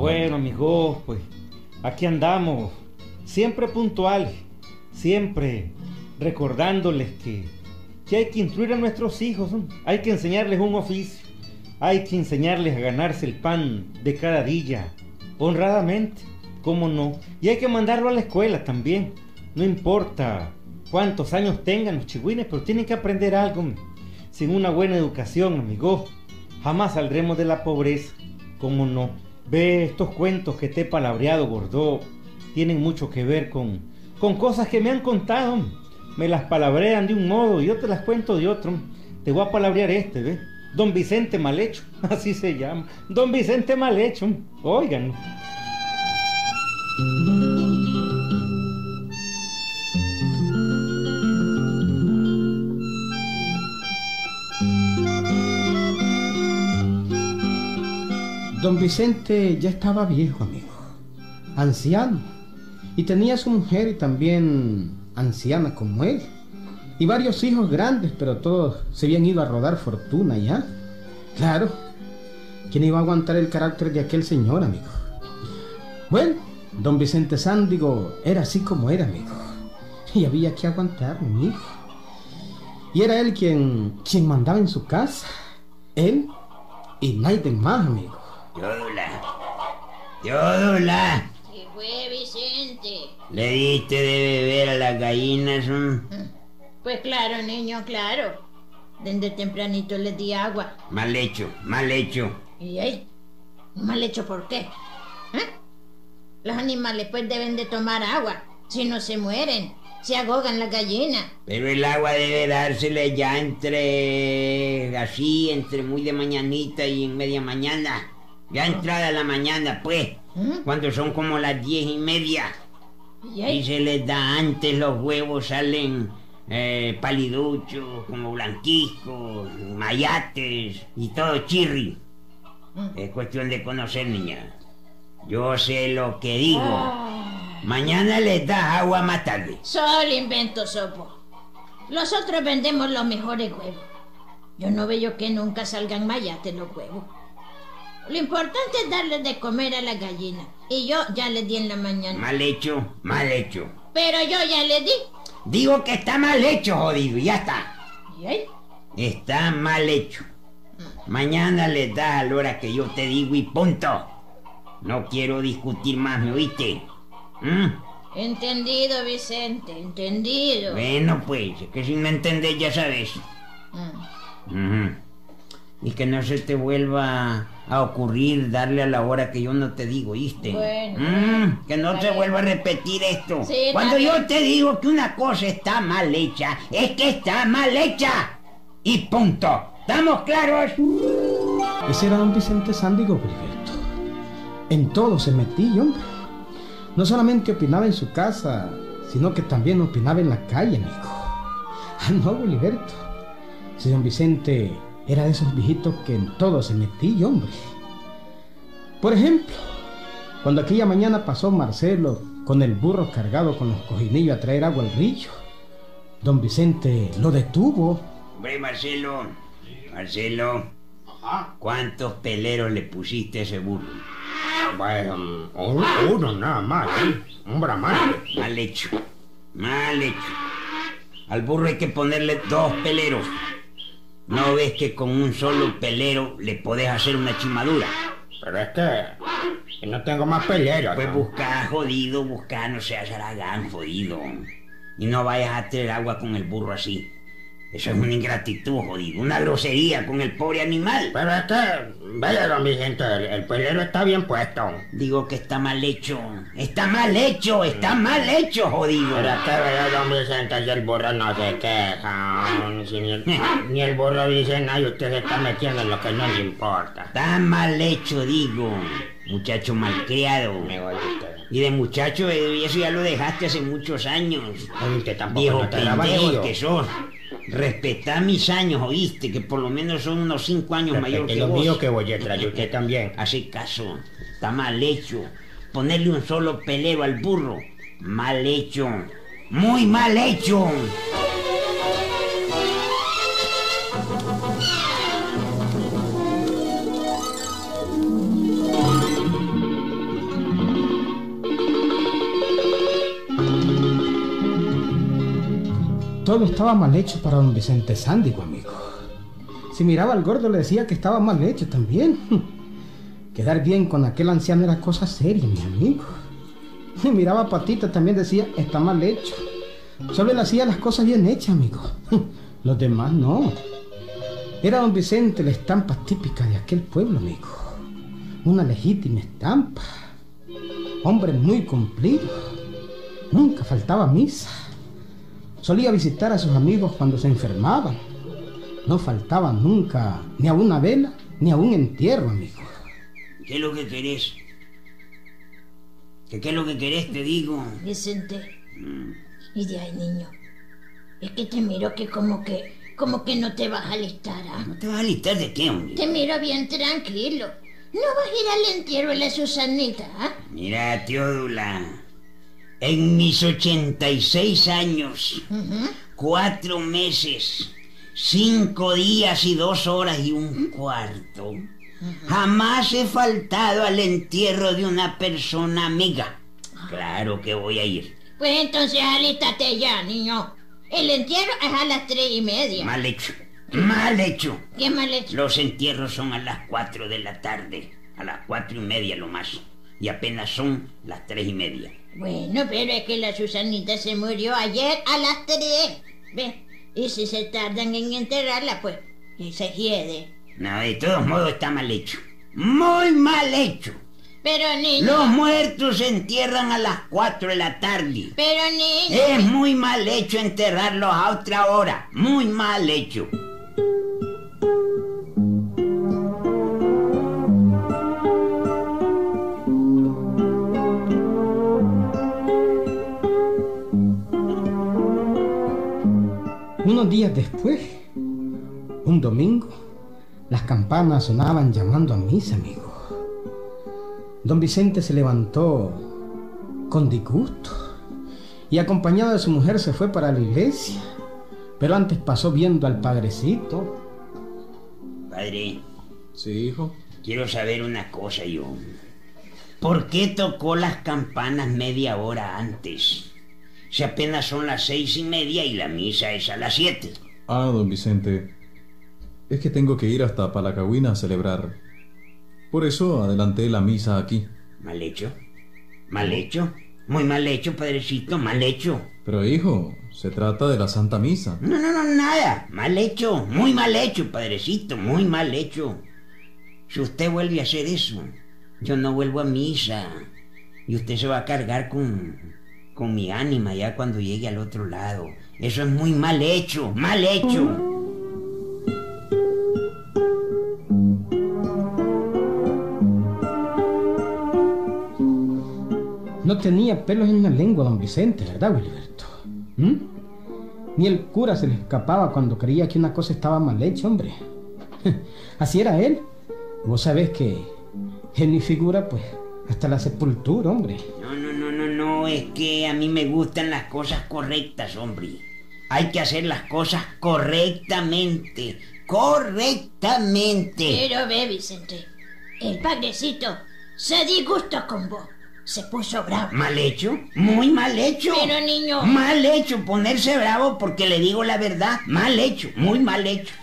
Bueno, amigos, pues aquí andamos, siempre puntuales, siempre recordándoles que, que hay que instruir a nuestros hijos, hay que enseñarles un oficio, hay que enseñarles a ganarse el pan de cada día, honradamente, cómo no, y hay que mandarlo a la escuela también, no importa cuántos años tengan los chigüines, pero tienen que aprender algo. Sin una buena educación, amigos, jamás saldremos de la pobreza, cómo no. Ve estos cuentos que te he palabreado, gordo, tienen mucho que ver con, con cosas que me han contado. Me las palabrean de un modo y yo te las cuento de otro. Te voy a palabrear este, ¿ves? Don Vicente Malhecho, así se llama. Don Vicente Malhecho, oigan. Don Vicente ya estaba viejo, amigo, anciano, y tenía su mujer y también anciana como él, y varios hijos grandes, pero todos se habían ido a rodar fortuna ya. Claro, ¿quién iba a aguantar el carácter de aquel señor, amigo? Bueno, don Vicente Sándigo era así como era, amigo, y había que aguantar, amigo. Y era él quien, quien mandaba en su casa, él y nadie más, amigo. Yodula. Yodula. ¿Qué fue, Vicente? ¿Le diste de beber a las gallinas? mm? Pues claro, niño, claro. Desde tempranito les di agua. Mal hecho, mal hecho. ¿Y ahí? ¿Mal hecho por qué? ¿Eh? Los animales pues deben de tomar agua. Si no se mueren, se ahogan las gallinas. Pero el agua debe dársele ya entre... así, entre muy de mañanita y en media mañana. Ya entrada la mañana, pues. ¿Mm? Cuando son como las diez y media. ¿Y se les da antes, los huevos salen eh, paliduchos, como blanquiscos, mayates y todo chirri. Mm. Es cuestión de conocer, niña. Yo sé lo que digo. Ah, Mañana les das agua más tarde. solo invento sopo. Nosotros vendemos los mejores huevos. Yo no veo que nunca salgan mayates los huevos. Lo importante es darles de comer a la gallina. Y yo ya les di en la mañana. Mal hecho, mal hecho. Pero yo ya les di. Digo que está mal hecho, jodido, ya está. ¿Y ahí? Está mal hecho. Mañana les das a la hora que yo te digo y punto. No quiero discutir más, ¿me oíste? ¿Mm? Entendido, Vicente, entendido. Bueno, pues, es que si me entendés ya sabes. Mm. Y que no se te vuelva a ocurrir darle a la hora que yo no te digo, ¿oíste? Bueno. Mm, que no se vuelva a repetir esto. Sí, Cuando yo te digo que una cosa está mal hecha, es que está mal hecha. Y punto. ¿Estamos claros? Ese era don Vicente Sándigo Gilberto. En todo se metía, hombre. No solamente opinaba en su casa, sino que también opinaba en la calle, amigo. Ah, no, Gilberto. Si don Vicente era de esos viejitos que en todo se metía, hombre. Por ejemplo, cuando aquella mañana pasó Marcelo con el burro cargado con los cojinillos a traer agua al río, don Vicente lo detuvo. Hombre, Marcelo. Marcelo. ¿Cuántos peleros le pusiste a ese burro? Bueno, uno, uno nada más, ¿eh? Un brahman. Mal hecho. Mal hecho. Al burro hay que ponerle dos peleros. ¿No ves que con un solo pelero le podés hacer una chimadura? Pero es que, no tengo más peleros. Pues ¿no? busca, jodido, busca, no seas aragán, jodido. Y no vayas a traer agua con el burro así. Eso es una ingratitud, jodido. Una grosería con el pobre animal. Pero es que, vaya, don Vicente, el, el pelero está bien puesto. Digo que está mal hecho. Está mal hecho, está mal hecho, jodido. Pero es que, vaya, don Vicente, si el burro no se queja, si ni, el, ni el burro dice nada y usted se está metiendo en lo que no le importa. Está mal hecho, digo. Muchacho malcriado. Me voy usted. Y de muchacho, eh, eso ya lo dejaste hace muchos años. Usted tampoco Viejo no pendejo que sos. Respetá mis años, oíste, que por lo menos son unos cinco años mayor Respete que lo vos. mío que voy a traer usted también. Hace caso, está mal hecho. Ponerle un solo pelero al burro, mal hecho. Muy mal hecho. Todo estaba mal hecho para don Vicente Sándigo, amigo. Si miraba al gordo le decía que estaba mal hecho también. Quedar bien con aquel anciano era cosa seria, mi amigo. Y miraba a Patita también decía, está mal hecho. Solo él hacía las cosas bien hechas, amigo. Los demás no. Era don Vicente la estampa típica de aquel pueblo, amigo. Una legítima estampa. Hombre muy cumplido. Nunca faltaba misa. Solía visitar a sus amigos cuando se enfermaban. No faltaba nunca ni a una vela ni a un entierro, amigo. ¿Qué es lo que querés? ¿Qué, qué es lo que querés, te digo? Vicente. Y de ahí, niño. Es que te miro que como que, como que no te vas a alistar, ¿ah? ¿No te vas a listar de qué, hombre? Te miro bien tranquilo. ¿No vas a ir al entierro de la Susanita, ah? Mira, Teodula, en mis 86 años, cuatro meses, cinco días y dos horas y un cuarto, jamás he faltado al entierro de una persona amiga. Claro que voy a ir. Pues entonces alístate ya, niño. El entierro es a las tres y media. Mal hecho. Mal hecho. ¿Qué mal hecho? Los entierros son a las 4 de la tarde, a las cuatro y media lo más, y apenas son las tres y media. Bueno, pero es que la Susanita se murió ayer a las tres. ¿Ves? Y si se tardan en enterrarla, pues, y se hiede. No, de todos modos está mal hecho. Muy mal hecho. Pero niño. Los muertos se entierran a las 4 de la tarde. Pero niño. Es muy mal hecho enterrarlos a otra hora. Muy mal hecho. Unos días después, un domingo, las campanas sonaban llamando a misa, amigo. Don Vicente se levantó con disgusto y acompañado de su mujer se fue para la iglesia. Pero antes pasó viendo al padrecito. Padre, Sí, hijo. quiero saber una cosa yo. ¿Por qué tocó las campanas media hora antes? Si apenas son las seis y media y la misa es a las siete. Ah, don Vicente. Es que tengo que ir hasta Palacagüina a celebrar. Por eso adelanté la misa aquí. ¿Mal hecho? ¿Mal hecho? Muy mal hecho, padrecito, mal hecho. Pero hijo, se trata de la Santa Misa. No, no, no, nada. Mal hecho, muy mal hecho, padrecito, muy mal hecho. Si usted vuelve a hacer eso, yo no vuelvo a misa. Y usted se va a cargar con, con mi ánima ya cuando llegue al otro lado. Eso es muy mal hecho, mal hecho. No tenía pelos en la lengua, don Vicente, ¿verdad, Wilberto? ¿Mm? Ni el cura se le escapaba cuando creía que una cosa estaba mal hecha, hombre. Así era él. Vos sabés que en mi figura, pues, hasta la sepultura, hombre. No, es que a mí me gustan las cosas correctas, hombre. Hay que hacer las cosas correctamente, correctamente. Pero ve, Vicente. El padrecito se disgustó con vos. Se puso bravo. ¿Mal hecho? Muy mal hecho. Pero, niño. Mal hecho, ponerse bravo porque le digo la verdad. Mal hecho, muy mal hecho.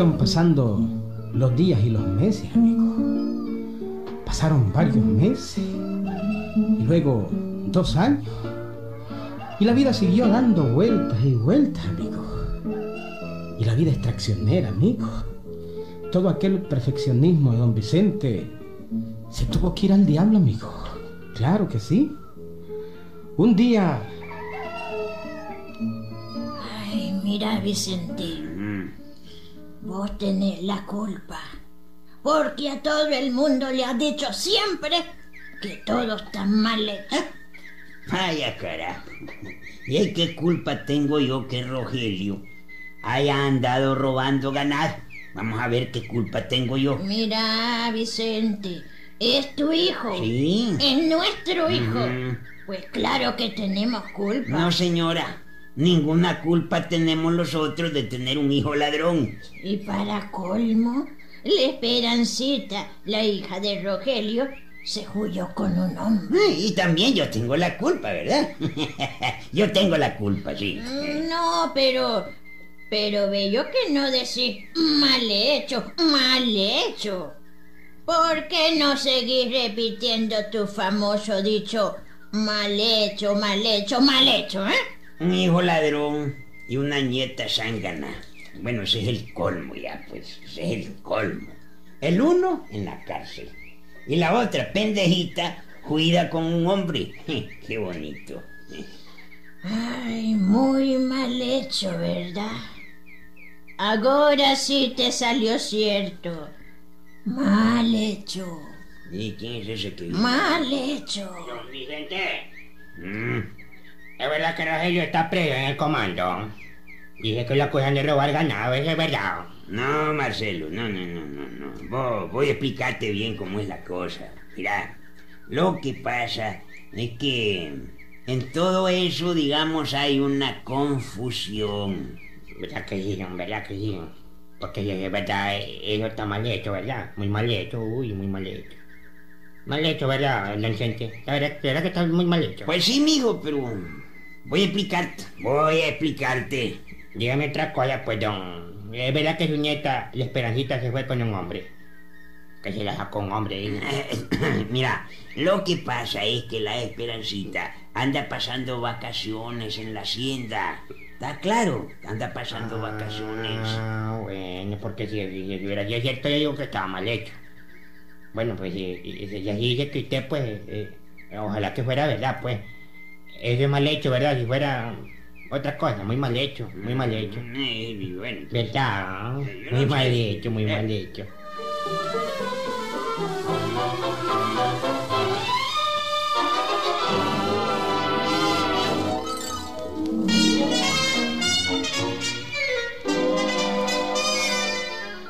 Fueron pasando los días y los meses, amigo. Pasaron varios meses y luego dos años. Y la vida siguió dando vueltas y vueltas, amigo. Y la vida es traccionera, amigo. Todo aquel perfeccionismo de don Vicente se tuvo que ir al diablo, amigo. Claro que sí. Un día Ay, mira, Vicente. Vos tenés la culpa. Porque a todo el mundo le has dicho siempre que todo está mal hecho. Vaya carajo. ¿Y qué culpa tengo yo que Rogelio haya andado robando ganado? Vamos a ver qué culpa tengo yo. Mira, Vicente, es tu hijo. Sí. Es nuestro hijo. Pues claro que tenemos culpa. No, señora. Ninguna culpa tenemos los otros de tener un hijo ladrón. Y para colmo, la Esperancita, la hija de Rogelio, se huyó con un hombre. Y también yo tengo la culpa, ¿verdad? yo tengo la culpa, sí. No, pero... Pero bello que no decís mal hecho, mal hecho. ¿Por qué no seguís repitiendo tu famoso dicho mal hecho, mal hecho, mal hecho, eh? Un hijo ladrón y una nieta zángana. Bueno, ese es el colmo ya, pues. Ese es el colmo. El uno en la cárcel. Y la otra, pendejita, cuida con un hombre. Qué bonito. Ay, muy mal hecho, ¿verdad? Ahora sí te salió cierto. Mal hecho. ¿Y quién es ese que Mal hecho. Don Vicente, Mm, es verdad que Rogelio está preso en el comando. Dije que lo acusan de robar ganado, ¿eso es verdad? No, Marcelo, no, no, no, no, no. Vos, voy a explicarte bien cómo es la cosa. Mirá, lo que pasa es que en todo eso, digamos, hay una confusión. ¿Verdad que sí? ¿Verdad que sí? Porque es verdad, eso está mal hecho, ¿verdad? Muy mal hecho, uy, muy mal hecho. Mal hecho, ¿verdad, don Vicente? La verdad, la verdad que está muy mal hecho. Pues sí, mijo, pero voy a explicarte, voy a explicarte. Dígame otra cosa, pues, don. Es verdad que su nieta, la Esperancita, se fue con un hombre. Que se la sacó un hombre. ¿eh? Mira, lo que pasa es que la Esperancita anda pasando vacaciones en la hacienda. ¿Está claro? Anda pasando vacaciones. Ah, bueno, porque si, si, si hubiera sido cierto, yo digo que estaba mal hecho. Bueno, pues si, si, si así dice que usted, pues, eh, ojalá que fuera verdad, pues. Eso es mal hecho, ¿verdad? Si fuera otra cosa, muy mal hecho, muy mal hecho. Eh, bueno, ¿Verdad? No Muy mal sé. hecho, muy Eh. mal hecho.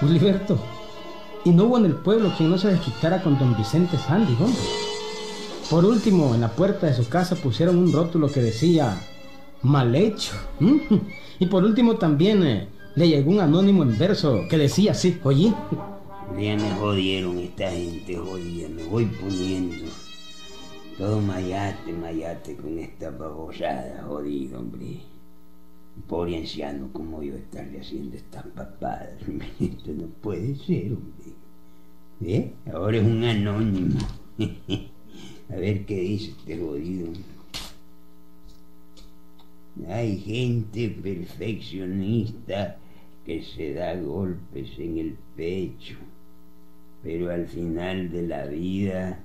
Gilberto, y no hubo en el pueblo quien no se desquitara con don Vicente Sandy, hombre. Por último, en la puerta de su casa pusieron un rótulo que decía mal hecho. Y por último también eh, le llegó un anónimo en verso que decía así, oye, ya me jodieron esta gente, jodida, me voy poniendo. Todo mayate, mayate con esta babosada, jodido, hombre. Pobre anciano como yo estarle haciendo estas papadas. Esto no puede ser, hombre. ¿Eh? Ahora es un anónimo. A ver qué dice este jodido. Hay gente perfeccionista que se da golpes en el pecho, pero al final de la vida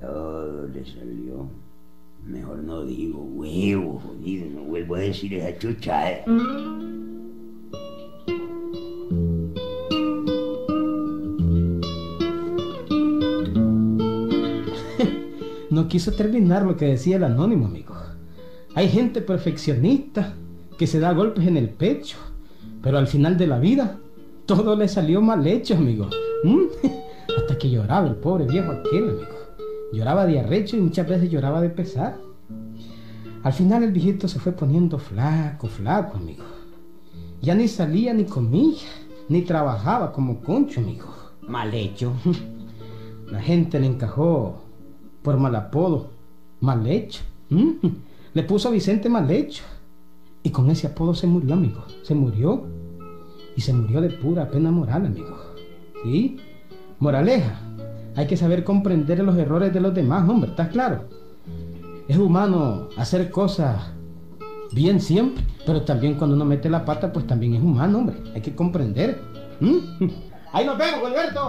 todo le salió. Mejor no digo huevo, jodido, no vuelvo a decir esa chuchada. No quiso terminar lo que decía el anónimo, amigo. Hay gente perfeccionista que se da golpes en el pecho, pero al final de la vida todo le salió mal hecho, amigo. ¿Mm? Hasta que lloraba el pobre viejo aquel, amigo. Lloraba de arrecho y muchas veces lloraba de pesar. Al final el viejito se fue poniendo flaco, flaco, amigo. Ya ni salía ni comía, ni trabajaba como concho, amigo. Mal hecho. La gente le encajó por mal apodo, mal hecho. ¿Mm? Le puso a Vicente mal hecho. Y con ese apodo se murió, amigo. Se murió. Y se murió de pura pena moral, amigo. ¿Sí? Moraleja. Hay que saber comprender los errores de los demás, hombre. ¿Estás claro? Es humano hacer cosas bien siempre, pero también cuando uno mete la pata, pues también es humano, hombre. Hay que comprender. ¿Mm? Ahí nos vemos, Gilberto.